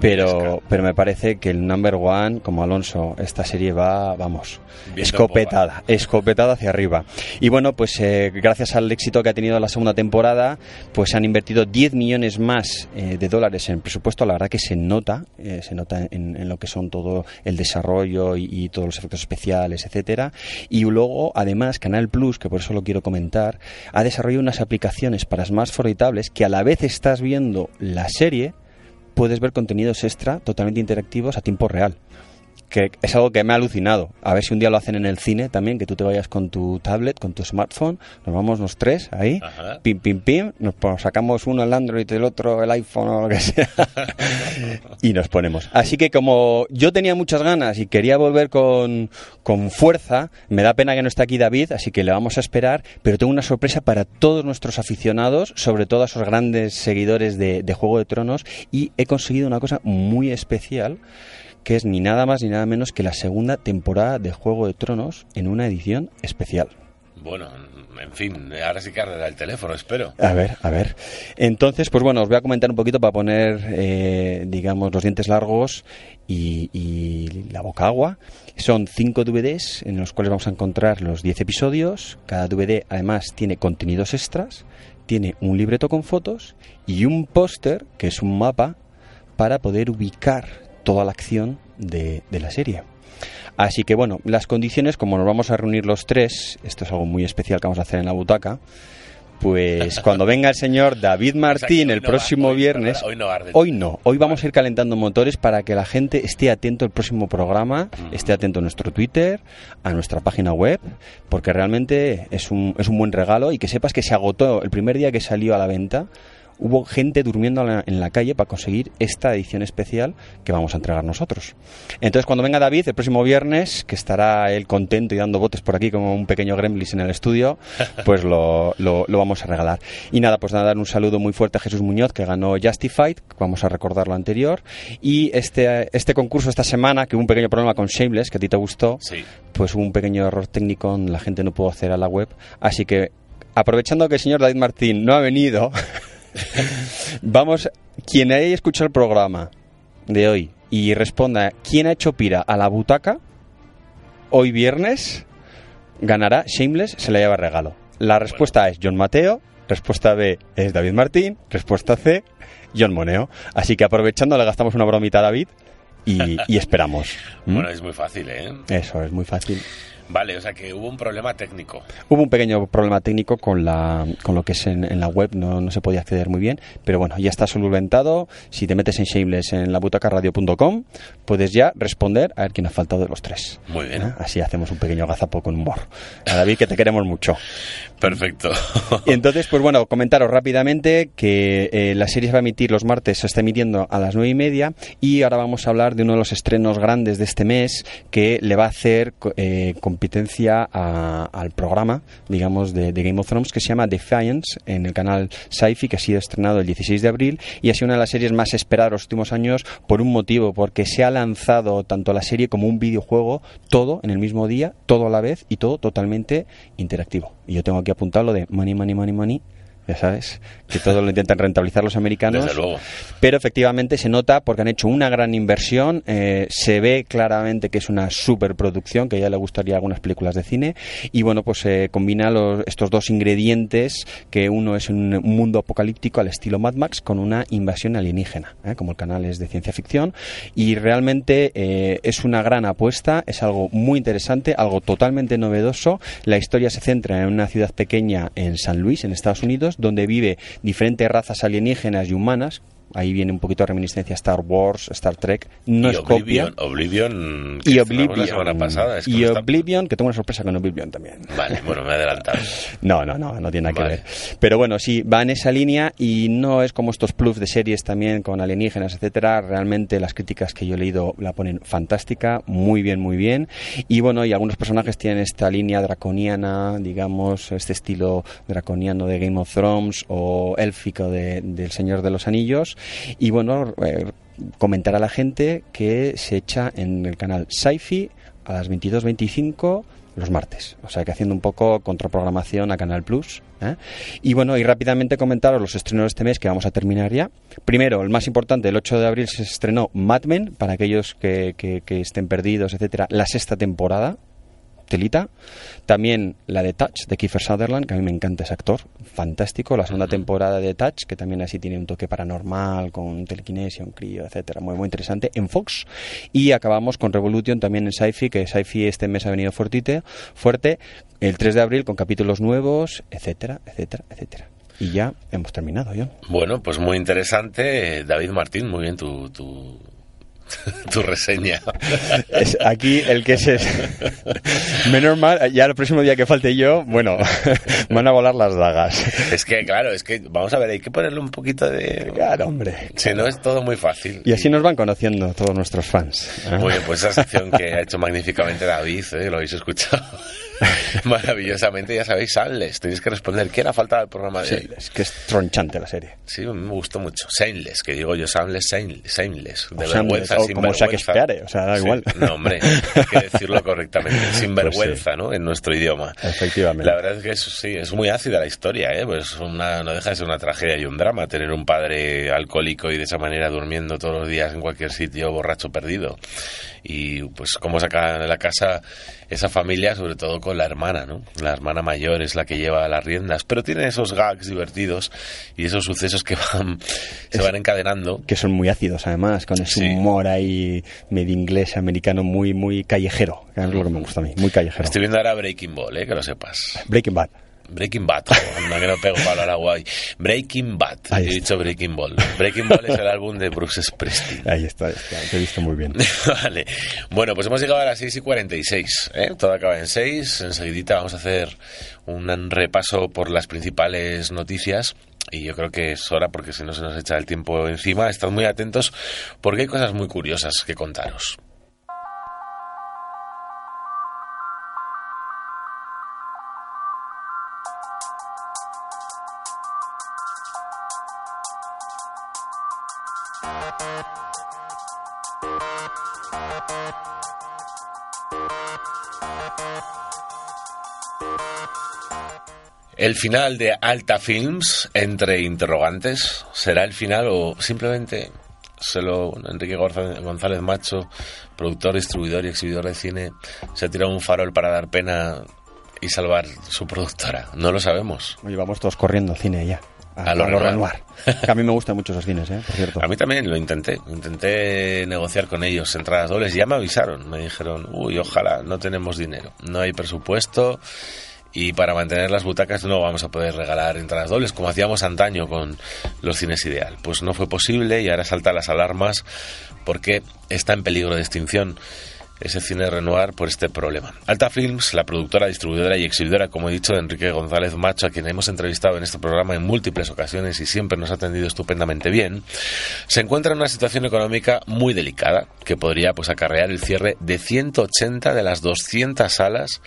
Pero, pero me parece que el number one, como Alonso, esta serie va, vamos, escopetada, escopetada hacia arriba. Y bueno, pues eh, gracias al éxito que ha tenido la segunda temporada, pues han invertido 10 millones más eh, de dólares en presupuesto. La verdad que se nota, eh, se nota en, en lo que son todo el desarrollo y, y todos los efectos especiales, etcétera. Y luego, además, Canal Plus, que por eso lo quiero comentar, ha desarrollado unas aplicaciones para smartphones y tablets que a la vez estás viendo la serie, puedes ver contenidos extra totalmente interactivos a tiempo real. Que es algo que me ha alucinado. A ver si un día lo hacen en el cine también, que tú te vayas con tu tablet, con tu smartphone, nos vamos los tres ahí, Ajá. pim, pim, pim, nos sacamos uno el Android, el otro el iPhone o lo que sea, [laughs] y nos ponemos. Así que como yo tenía muchas ganas y quería volver con, con fuerza, me da pena que no esté aquí David, así que le vamos a esperar, pero tengo una sorpresa para todos nuestros aficionados, sobre todo a esos grandes seguidores de, de Juego de Tronos, y he conseguido una cosa muy especial que es ni nada más ni nada menos que la segunda temporada de Juego de Tronos en una edición especial. Bueno, en fin, ahora sí que arderá el teléfono, espero. A ver, a ver. Entonces, pues bueno, os voy a comentar un poquito para poner, eh, digamos, los dientes largos y, y la boca agua. Son cinco DVDs en los cuales vamos a encontrar los 10 episodios. Cada DVD además tiene contenidos extras, tiene un libreto con fotos y un póster, que es un mapa, para poder ubicar toda la acción de, de la serie. Así que bueno, las condiciones, como nos vamos a reunir los tres, esto es algo muy especial que vamos a hacer en la butaca, pues [laughs] cuando venga el señor David Martín el próximo viernes, hoy no arde. hoy no, hoy vamos a ir calentando motores para que la gente esté atento al próximo programa, esté atento a nuestro Twitter, a nuestra página web, porque realmente es un, es un buen regalo y que sepas que se agotó el primer día que salió a la venta. Hubo gente durmiendo en la- calle para conseguir esta edición especial que vamos a entregar nosotros. Entonces, cuando venga David el próximo viernes, que estará él contento y dando botes por aquí como un pequeño gremlins en el estudio, [laughs] pues lo, lo- lo vamos a regalar. Y nada, pues nada, dar un saludo muy fuerte a Jesús Muñoz, que ganó Justified, vamos a recordar lo anterior. Y este, este concurso esta semana, que hubo un pequeño problema con Shameless, que a ti te gustó, Sí. pues hubo un pequeño error técnico, la gente no pudo acceder a la web. Así que, aprovechando que el señor David Martín no ha venido, [laughs] [laughs] vamos, quien haya escuchado el programa de hoy y responda quién ha hecho pira a la butaca, hoy viernes ganará Shameless, se le lleva regalo. La respuesta es John Mateo, respuesta B es David Martín, respuesta C, John Moneo. Así que aprovechando le gastamos una bromita a David y, y esperamos. [laughs] ¿Mm? Bueno, es muy fácil, ¿eh? Eso es muy fácil. Vale, o sea que hubo un problema técnico. Hubo un pequeño problema técnico con, la, con lo que es en, en la web, no, no se podía acceder muy bien, pero bueno, ya está solventado. Si te metes en Shameless en labutacaradio.com, puedes ya responder a ver quién ha faltado de los tres. Muy bien. ¿Eh? Así hacemos un pequeño gazapo con humor. A David, que te queremos mucho. Perfecto. Y entonces, pues bueno, comentaros rápidamente que eh, la serie se va a emitir los martes, se está emitiendo a las nueve y media y ahora vamos a hablar de uno de los estrenos grandes de este mes que le va a hacer eh, competencia a- al programa, digamos, de, Game of Thrones que se llama Defiance en el canal Sci-Fi que ha sido estrenado el 16 de abril y ha sido una de las series más esperadas los últimos años por un motivo, porque se ha lanzado tanto la serie como un videojuego, todo en el mismo día, todo a la vez y todo totalmente interactivo. Y yo tengo aquí apuntado lo de money, money, money, money. Ya sabes, que todo lo intentan rentabilizar los americanos. Desde luego. Pero efectivamente se nota porque han hecho una gran inversión. eh, se ve claramente que es una superproducción, que ya le gustaría algunas películas de cine. Y bueno, pues se combina los- estos dos ingredientes, que uno es un mundo apocalíptico al estilo Mad Max con una invasión alienígena, ¿eh? como el canal es de ciencia ficción. Y realmente eh, es una gran apuesta, es algo muy interesante, algo totalmente novedoso. La historia se centra en una ciudad pequeña en San Luis, en Estados Unidos, donde vive diferentes razas alienígenas y humanas. Ahí viene un poquito de reminiscencia Star Wars, Star Trek. No y es copia. Oblivion, Oblivion que Y Oblivion. la semana pasada. es que y está- Oblivion, que tengo una sorpresa con Oblivion también. Vale, bueno, me he adelantado. [laughs] No, no, no, no tiene nada Vale. que ver. Pero bueno, sí, va en esa línea y no es como estos plus de series también con alienígenas, etcétera. Realmente las críticas que yo he leído la ponen fantástica, muy bien, muy bien. Y bueno, y algunos personajes tienen esta línea draconiana, digamos, este estilo draconiano de Game of Thrones o élfico de, del Señor de los Anillos. Y bueno, eh, comentar a la gente que se echa en el canal Sci-Fi a las 22.25 los martes. O sea que haciendo un poco contraprogramación a Canal Plus. ¿eh? Y bueno, y rápidamente comentaros los estrenos de este mes que vamos a terminar ya. Primero, el más importante, el 8 de abril se estrenó Mad Men, para aquellos que, que- que estén perdidos, etcétera, la sexta temporada. Telita. También la de Touch, de Kiefer Sutherland, que a mí me encanta ese actor, fantástico. La segunda temporada de Touch, que también así tiene un toque paranormal, con telequinesia, un crío, etcétera, muy, muy interesante, en Fox. Y acabamos con Revolution también en Sci-Fi, que Sci-Fi este mes ha venido fuertite, fuerte, el 3 de abril con capítulos nuevos, etcétera, etcétera, etcétera. Y ya hemos terminado, John. Bueno, pues muy interesante. David Martín, muy bien tu, tu, [laughs] tu reseña. Es aquí el que se... Menos mal, ya el próximo día que falte yo, bueno, [laughs] van a volar las dagas. Es que, claro, es que, vamos a ver, hay que ponerle un poquito de... Claro, hombre. Si no, es todo muy fácil. Y así nos van conociendo todos nuestros fans. ¿eh? Oye, pues esa sección que ha hecho magníficamente David, ¿eh? lo habéis escuchado [laughs] maravillosamente, ya sabéis, Sanles, tenéis que responder. ¿Quién ha faltado al programa de Sí, hoy? es que es tronchante la serie. Sí, me gustó mucho. Shameless, que digo yo, Shameless, Shameless. De O vergüenza. O como Shakespeare, o sea, da igual. No, hombre, hay que decirlo correctamente, [laughs] sinvergüenza, ¿no? En nuestro idioma. Efectivamente. La verdad es que sí, es muy ácida la historia, ¿eh? Pues una, no deja de ser una tragedia y un drama tener un padre alcohólico y de esa manera durmiendo todos los días en cualquier sitio, borracho perdido. Y pues cómo saca de la casa esa familia, sobre todo con la hermana, ¿no? La hermana mayor es la que lleva las riendas, pero tiene esos gags divertidos y esos sucesos que van, se van encadenando. Que son muy ácidos, además, con ese humor ahí medio inglés, americano, muy, muy callejero. Que es lo que me gusta a mí, muy callejero. Estoy viendo ahora Breaking Ball, ¿eh? Que lo sepas. Breaking Bad. Breaking Bad, anda que no pego palo al agua. Breaking Bad, he dicho Breaking Ball. Breaking Ball es el álbum de Bruce Springsteen. Ahí está, está, te he visto muy bien. [laughs] vale, bueno, pues hemos llegado a las 6 y 46, ¿eh? todo acaba en 6, enseguidita vamos a hacer un repaso por las principales noticias y yo creo que es hora porque si no se nos echa el tiempo encima. Estad muy atentos porque hay cosas muy curiosas que contaros. El final de Alta Films, entre interrogantes, ¿será el final o simplemente se lo, Enrique González Macho, productor, distribuidor y exhibidor de cine, se ha tirado un farol para dar pena y salvar su productora? No lo sabemos. Oye, vamos todos corriendo cine ya. A, lo Renoir. [laughs] Que a mí me gustan mucho esos cines, ¿eh? por cierto. A mí también lo intenté. Intenté negociar con ellos entradas dobles. Ya me avisaron. Me dijeron, uy, ojalá, no tenemos dinero. No hay presupuesto y para mantener las butacas no vamos a poder regalar entradas dobles como hacíamos antaño con los cines ideal. Pues no fue posible y ahora saltan las alarmas porque está en peligro de extinción ese cine Renoir por este problema. Alta Films, la productora, distribuidora y exhibidora, como he dicho, de Enrique González Macho, a quien hemos entrevistado en este programa en múltiples ocasiones y siempre nos ha atendido estupendamente bien, se encuentra en una situación económica muy delicada que podría pues acarrear el cierre de 180 de las 200 salas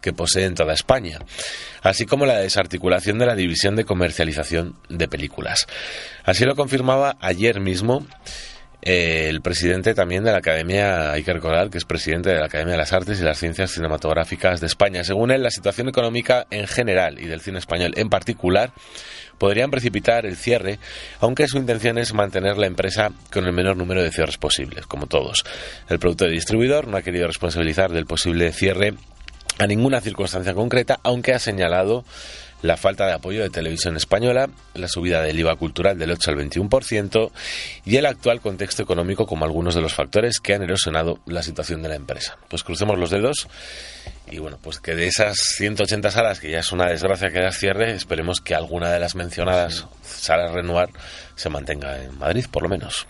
que posee en toda España, así como la desarticulación de la división de comercialización de películas. Así lo confirmaba ayer mismo eh, el presidente también de la Academia Iker Coral, que es presidente de la Academia de las Artes y las Ciencias Cinematográficas de España. Según él, la situación económica en general y del cine español en particular podrían precipitar el cierre, aunque su intención es mantener la empresa con el menor número de cierres posibles, como todos. El productor y distribuidor no ha querido responsabilizar del posible cierre a ninguna circunstancia concreta, aunque ha señalado la falta de apoyo de Televisión Española, la subida del IVA cultural del 8 al 21% y el actual contexto económico como algunos de los factores que han erosionado la situación de la empresa. Pues crucemos los dedos y bueno, pues que de esas 180 salas, que ya es una desgracia que las cierre, esperemos que alguna de las mencionadas salas Renoir se mantenga en Madrid, por lo menos.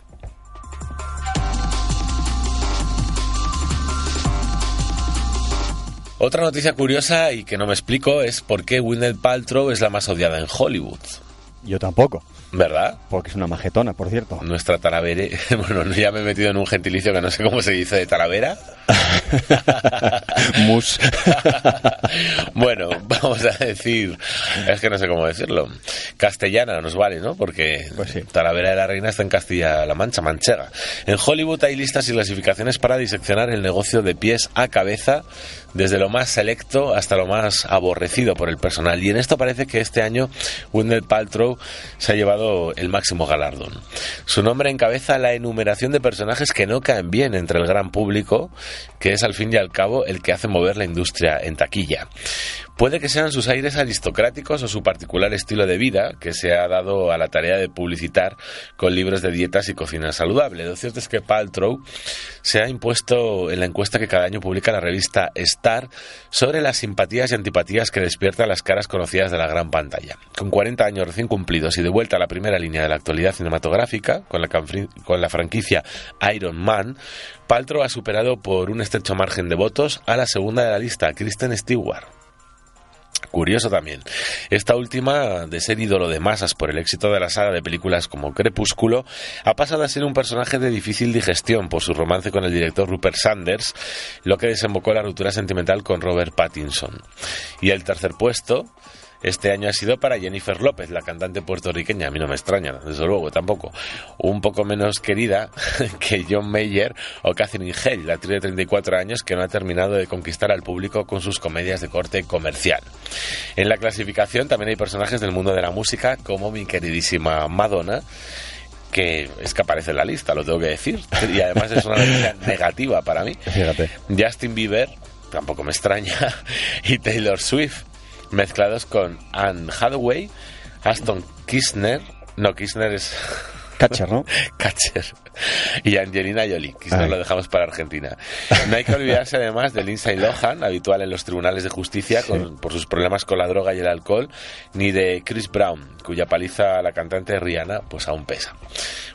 Otra noticia curiosa y que no me explico es por qué Gwyneth Paltrow es la más odiada en Hollywood. Yo tampoco. ¿Verdad? Porque es una majetona, por cierto. Nuestra Talavere. [laughs] Bueno, ya me he metido en un gentilicio que no sé cómo se dice de Talavera. [laughs] Mus. [laughs] bueno, vamos a decir. Es que no sé cómo decirlo. Castellana nos vale, ¿no? Porque pues Talavera de la Reina está en Castilla-La Mancha, Manchega. En Hollywood hay listas y clasificaciones para diseccionar el negocio de pies a cabeza desde lo más selecto hasta lo más aborrecido por el personal. Y en esto parece que este año Gwyneth Paltrow se ha llevado el máximo galardón. Su nombre encabeza la enumeración de personajes que no caen bien entre el gran público, que es al fin y al cabo el que hace mover la industria en taquilla. Puede que sean sus aires aristocráticos o su particular estilo de vida, que se ha dado a la tarea de publicitar con libros de dietas y cocina saludable. Lo cierto es que Paltrow se ha impuesto en la encuesta que cada año publica la revista Star sobre las simpatías y antipatías que despiertan las caras conocidas de la gran pantalla. Con 40 años recién cumplidos y de vuelta a la primera línea de la actualidad cinematográfica, con la, con la franquicia Iron Man, Paltrow ha superado por un estrecho margen de votos a la segunda de la lista, Kristen Stewart. Curioso también. Esta última, de ser ídolo de masas por el éxito de la saga de películas como Crepúsculo, ha pasado a ser un personaje de difícil digestión por su romance con el director Rupert Sanders, lo que desembocó en la ruptura sentimental con Robert Pattinson. Y el tercer puesto este año ha sido para Jennifer López, la cantante puertorriqueña. A mí no me extraña, desde luego, tampoco. Un poco menos querida [laughs] que John Mayer o Catherine Hale, la actriz de 34 años que no ha terminado de conquistar al público con sus comedias de corte comercial. En la clasificación también hay personajes del mundo de la música, como mi queridísima Madonna que es que aparece en la lista, lo tengo que decir. [laughs] Y además es una noticia [laughs] negativa para mí. Fíjate. Justin Bieber, tampoco me extraña, y Taylor Swift, mezclados con Anne Hathaway, Aston Kirchner, no, Kirchner es... Catcher, ¿no? [laughs] Catcher. Y Angelina Jolie, quizás Ay. lo dejamos para Argentina. No hay que olvidarse además de Lindsay Lohan, habitual en los tribunales de justicia con- por sus problemas con la droga y el alcohol, ni de Chris Brown, cuya paliza a la cantante Rihanna pues aún pesa.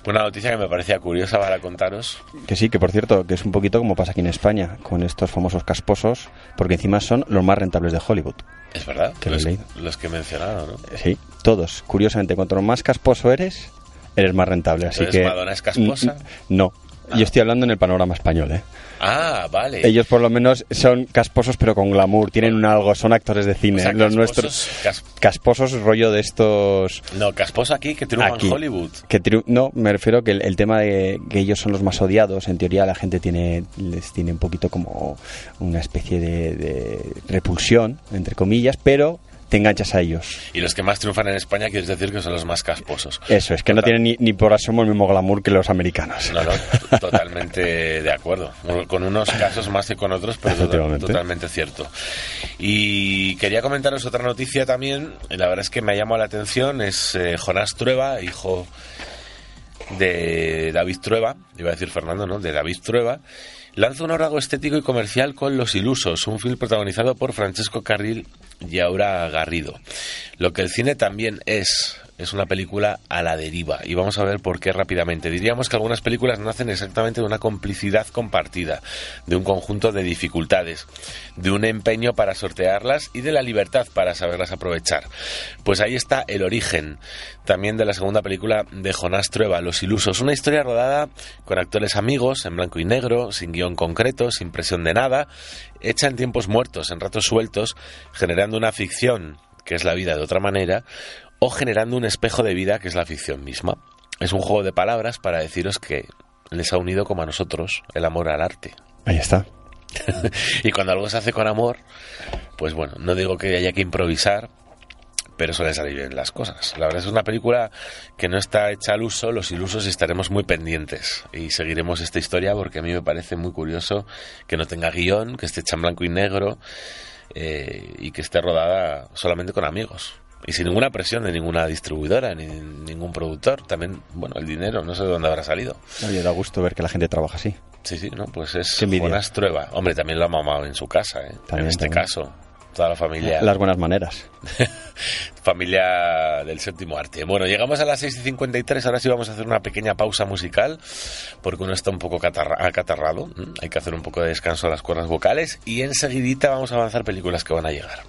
Una noticia que me parecía curiosa para contaros. Que sí, que por cierto, que es un poquito como pasa aquí en España, con estos famosos casposos, porque encima son los más rentables de Hollywood. Es verdad, Que los, los que he mencionado, ¿no? Sí, todos. Curiosamente, cuanto más casposo eres, eres más rentable. Así que. ¿Madonna es casposa? No. Yo estoy hablando en el panorama español, ¿eh? Ah, vale. Ellos por lo menos son casposos pero con glamour, tienen un algo, son actores de cine. O sea, Los casposos, nuestros cas- casposos rollo de estos No, casposo aquí que triunfa en Hollywood. que triu- no, me refiero que el, el tema de que ellos son los más odiados, en teoría la gente tiene les tiene un poquito como una especie de, de repulsión entre comillas, pero te enganchas a ellos. Y los que más triunfan en España, quieres decir que son los más casposos. Eso es que no tienen ni, ni por asomo el mismo glamour que los americanos. No, no, totalmente de acuerdo. Con unos casos más que con otros, pero total- totalmente cierto. Y quería comentaros otra noticia también, la verdad es que me ha llamado la atención, es eh, Jonás Trueba, hijo de David Trueba, iba a decir Fernando, ¿no? De David Trueba, lanza un órdago estético y comercial con Los Ilusos, un film protagonizado por Francesco Carril y Aura Garrido. Lo que el cine también es, es una película a la deriva, y vamos a ver por qué rápidamente. Diríamos que algunas películas nacen exactamente de una complicidad compartida, de un conjunto de dificultades, de un empeño para sortearlas y de la libertad para saberlas aprovechar. Pues ahí está el origen también de la segunda película de Jonás Trueba, Los Ilusos, una historia rodada con actores amigos, en blanco y negro, sin guion concreto, sin presión de nada, hecha en tiempos muertos, en ratos sueltos, generando una ficción que es la vida de otra manera, o generando un espejo de vida que es la ficción misma. Es un juego de palabras para deciros que les ha unido como a nosotros el amor al arte. Ahí está. [laughs] y cuando algo se hace con amor, pues bueno, no digo que haya que improvisar, pero suelen salir bien las cosas. La verdad es una película que no está hecha al uso, los ilusos y estaremos muy pendientes y seguiremos esta historia porque a mí me parece muy curioso que no tenga guion, que esté hecha en blanco y negro eh, y que esté rodada solamente con amigos. Y sin ninguna presión de ninguna distribuidora ni ningún productor. También, bueno, el dinero, no sé de dónde habrá salido. Oye, da gusto ver que la gente trabaja así. Sí, sí, no, pues es Qué envidia. Jonás Trueba. Hombre, también lo ha mamado en su casa, ¿eh? en este también. caso. Toda la familia. Las buenas maneras. [laughs] familia del séptimo arte. Bueno, llegamos a las 6 y 53. Ahora sí vamos a hacer una pequeña pausa musical porque uno está un poco catarra- acatarrado. Hay que hacer un poco de descanso a las cuerdas vocales y enseguidita vamos a avanzar películas que van a llegar.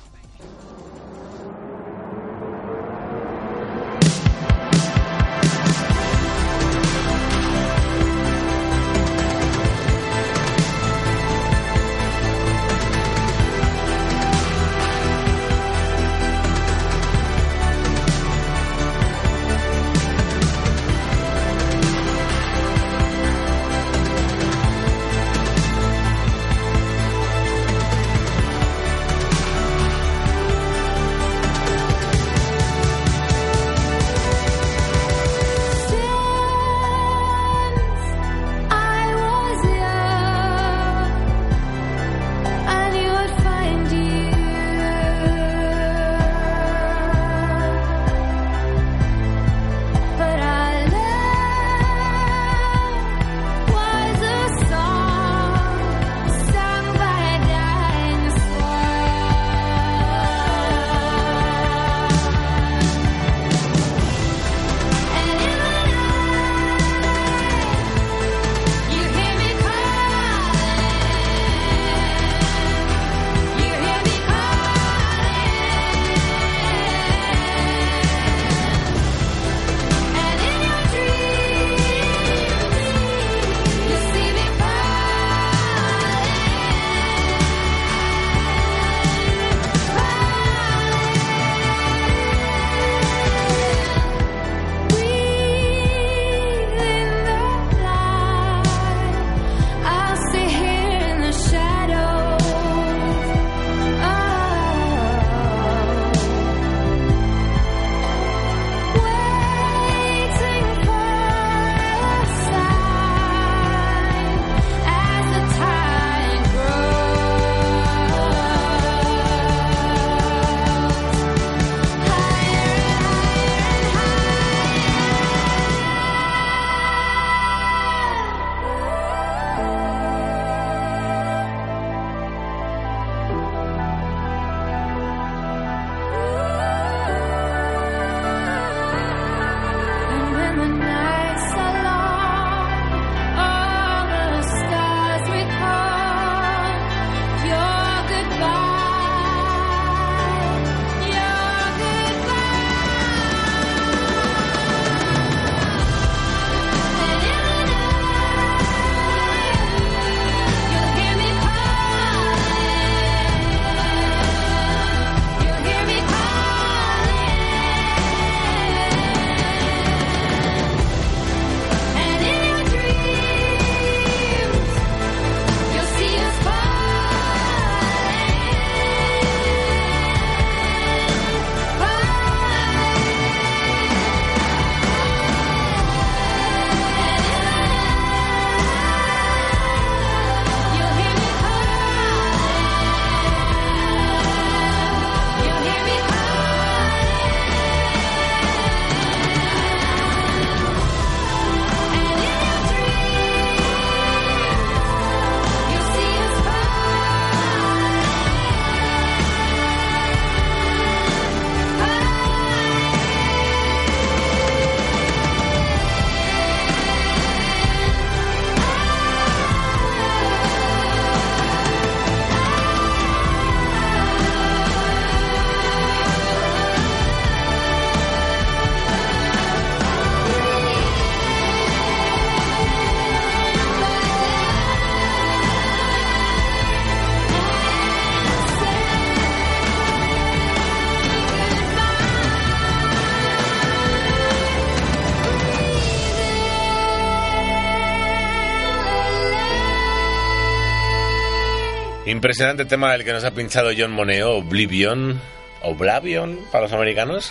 Impresionante tema del que nos ha pinchado John Moneo, Oblivion. Oblivion para los americanos.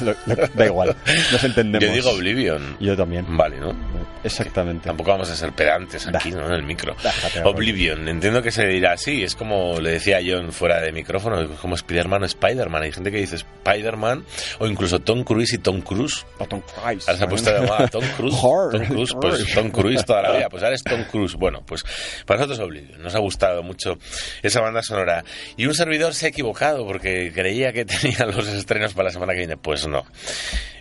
[laughs] da igual, nos entendemos. [laughs] Yo digo Oblivion. Yo también. Vale, ¿no? Exactamente. Tampoco vamos a ser pedantes aquí, ¿no? En el micro. Oblivion, entiendo que se dirá así. Es como le decía John fuera de micrófono, es como Spider-Man o Spider-Man. Hay gente que dice Spider-Man o incluso Tom Cruise y Tom Cruise. O Tom Cruise. Ahora se ha puesto de moda Tom [laughs] Cruise. Tom Cruise, pues Tom Cruise toda la vida. Pues ahora es Tom Cruise. Bueno, pues para nosotros Oblivion. Nos ha gustado mucho esa banda sonora. Y un servidor se ha equivocado porque creía que [laughs] tenía los estrenos para la semana que viene. Pues no.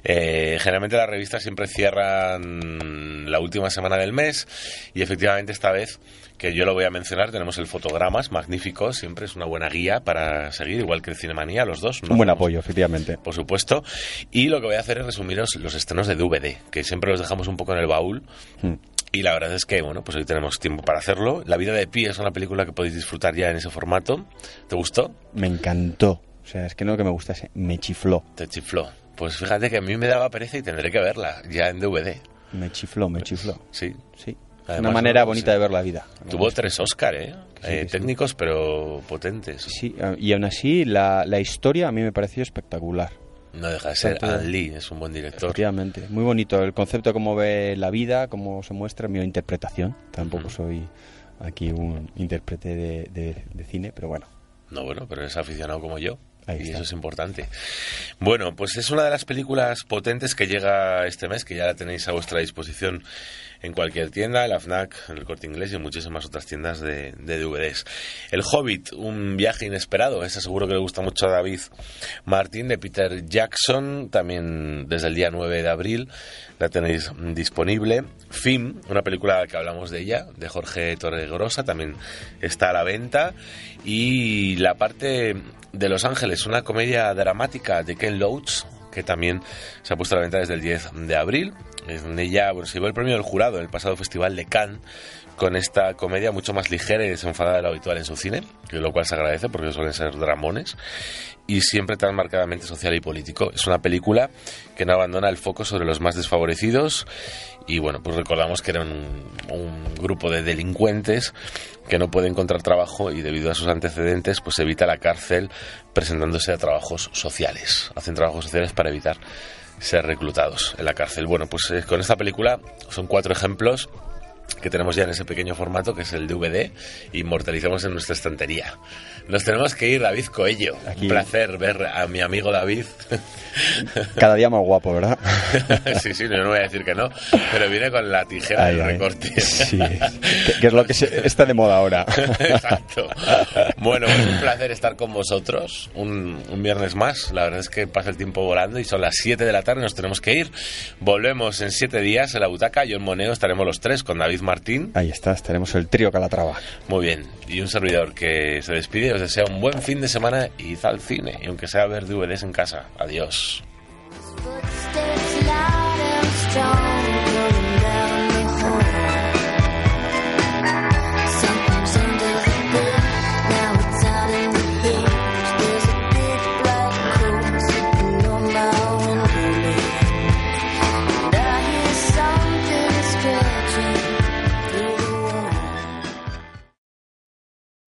Eh, generalmente las revistas siempre cierran la última semana del mes y efectivamente esta vez que yo lo voy a mencionar tenemos el fotogramas magnífico siempre es una buena guía para seguir igual que el Cinemanía los dos un buen apoyo efectivamente por supuesto y lo que voy a hacer es resumiros los estrenos de DVD que siempre los dejamos un poco en el baúl Hmm. y la verdad es que, bueno, pues hoy tenemos tiempo para hacerlo. La vida de Pi es una película que podéis disfrutar ya en ese formato. ¿Te gustó? Me encantó. O sea, es que no que me gustase, me chifló. Te chifló. Pues fíjate que a mí me daba pereza y tendré que verla ya en DVD. Me chifló, me chifló. Sí. Sí. Además, una manera no, bonita sí. de ver la vida. Tuvo tres Oscar, ¿eh? Sí, Eh, sí. técnicos, pero potentes. Sí, y aún así la, la historia a mí me pareció espectacular. No deja de ser Tanto- An Lee, es un buen director. Efectivamente, muy bonito el concepto de cómo ve la vida, cómo se muestra, mi interpretación. Tampoco soy aquí un intérprete de, de- de cine, pero bueno. No, bueno, pero es aficionado como yo. Y eso es importante. Bueno, pues es una de las películas potentes que llega este mes, que ya la tenéis a vuestra disposición en cualquier tienda, en la FNAC, en el Corte Inglés y en muchísimas otras tiendas de, de DVDs. El Hobbit, un viaje inesperado, ese seguro que le gusta mucho a David Martín, de Peter Jackson, también desde el día 9 de abril, la tenéis disponible. Film, una película que hablamos de ella, de Jorge Torregrosa, también está a la venta. Y la parte de Los Ángeles, una comedia dramática de Ken Loach, que también se ha puesto a la venta desde el 10 de abril. En ella bueno, se llevó el premio del jurado en el pasado Festival de Cannes con esta comedia mucho más ligera y desenfadada de lo habitual en su cine, lo cual se agradece porque suelen ser dramones y siempre tan marcadamente social y político. Es una película que no abandona el foco sobre los más desfavorecidos y bueno, pues recordamos que era un, un grupo de delincuentes que no puede encontrar trabajo y debido a sus antecedentes pues evita la cárcel presentándose a trabajos sociales. Hacen trabajos sociales para evitar ser reclutados en la cárcel. Bueno, pues eh, con esta película son cuatro ejemplos que tenemos ya en ese pequeño formato que es el DVD inmortalicemos en nuestra estantería. Nos tenemos que ir, David Coello. Un placer ver a mi amigo David. Cada día más guapo, ¿verdad? [laughs] sí, sí, no, no voy a decir que no, pero viene con la tijera Ay, del ay. recorte. Sí, que, que es lo que se- está de moda ahora. [laughs] Exacto. Bueno, pues un placer estar con vosotros un, un viernes más. La verdad es que pasa el tiempo volando y son las 7 de la tarde, nos tenemos que ir. Volvemos en 7 días en la butaca. Yo en Moneo estaremos los tres con David Martín. Ahí está, tenemos el trío Calatrava. Muy bien. Y un servidor que se despide. Os desea un buen fin de semana y id al cine. Y aunque sea ver DVDs en casa. Adiós.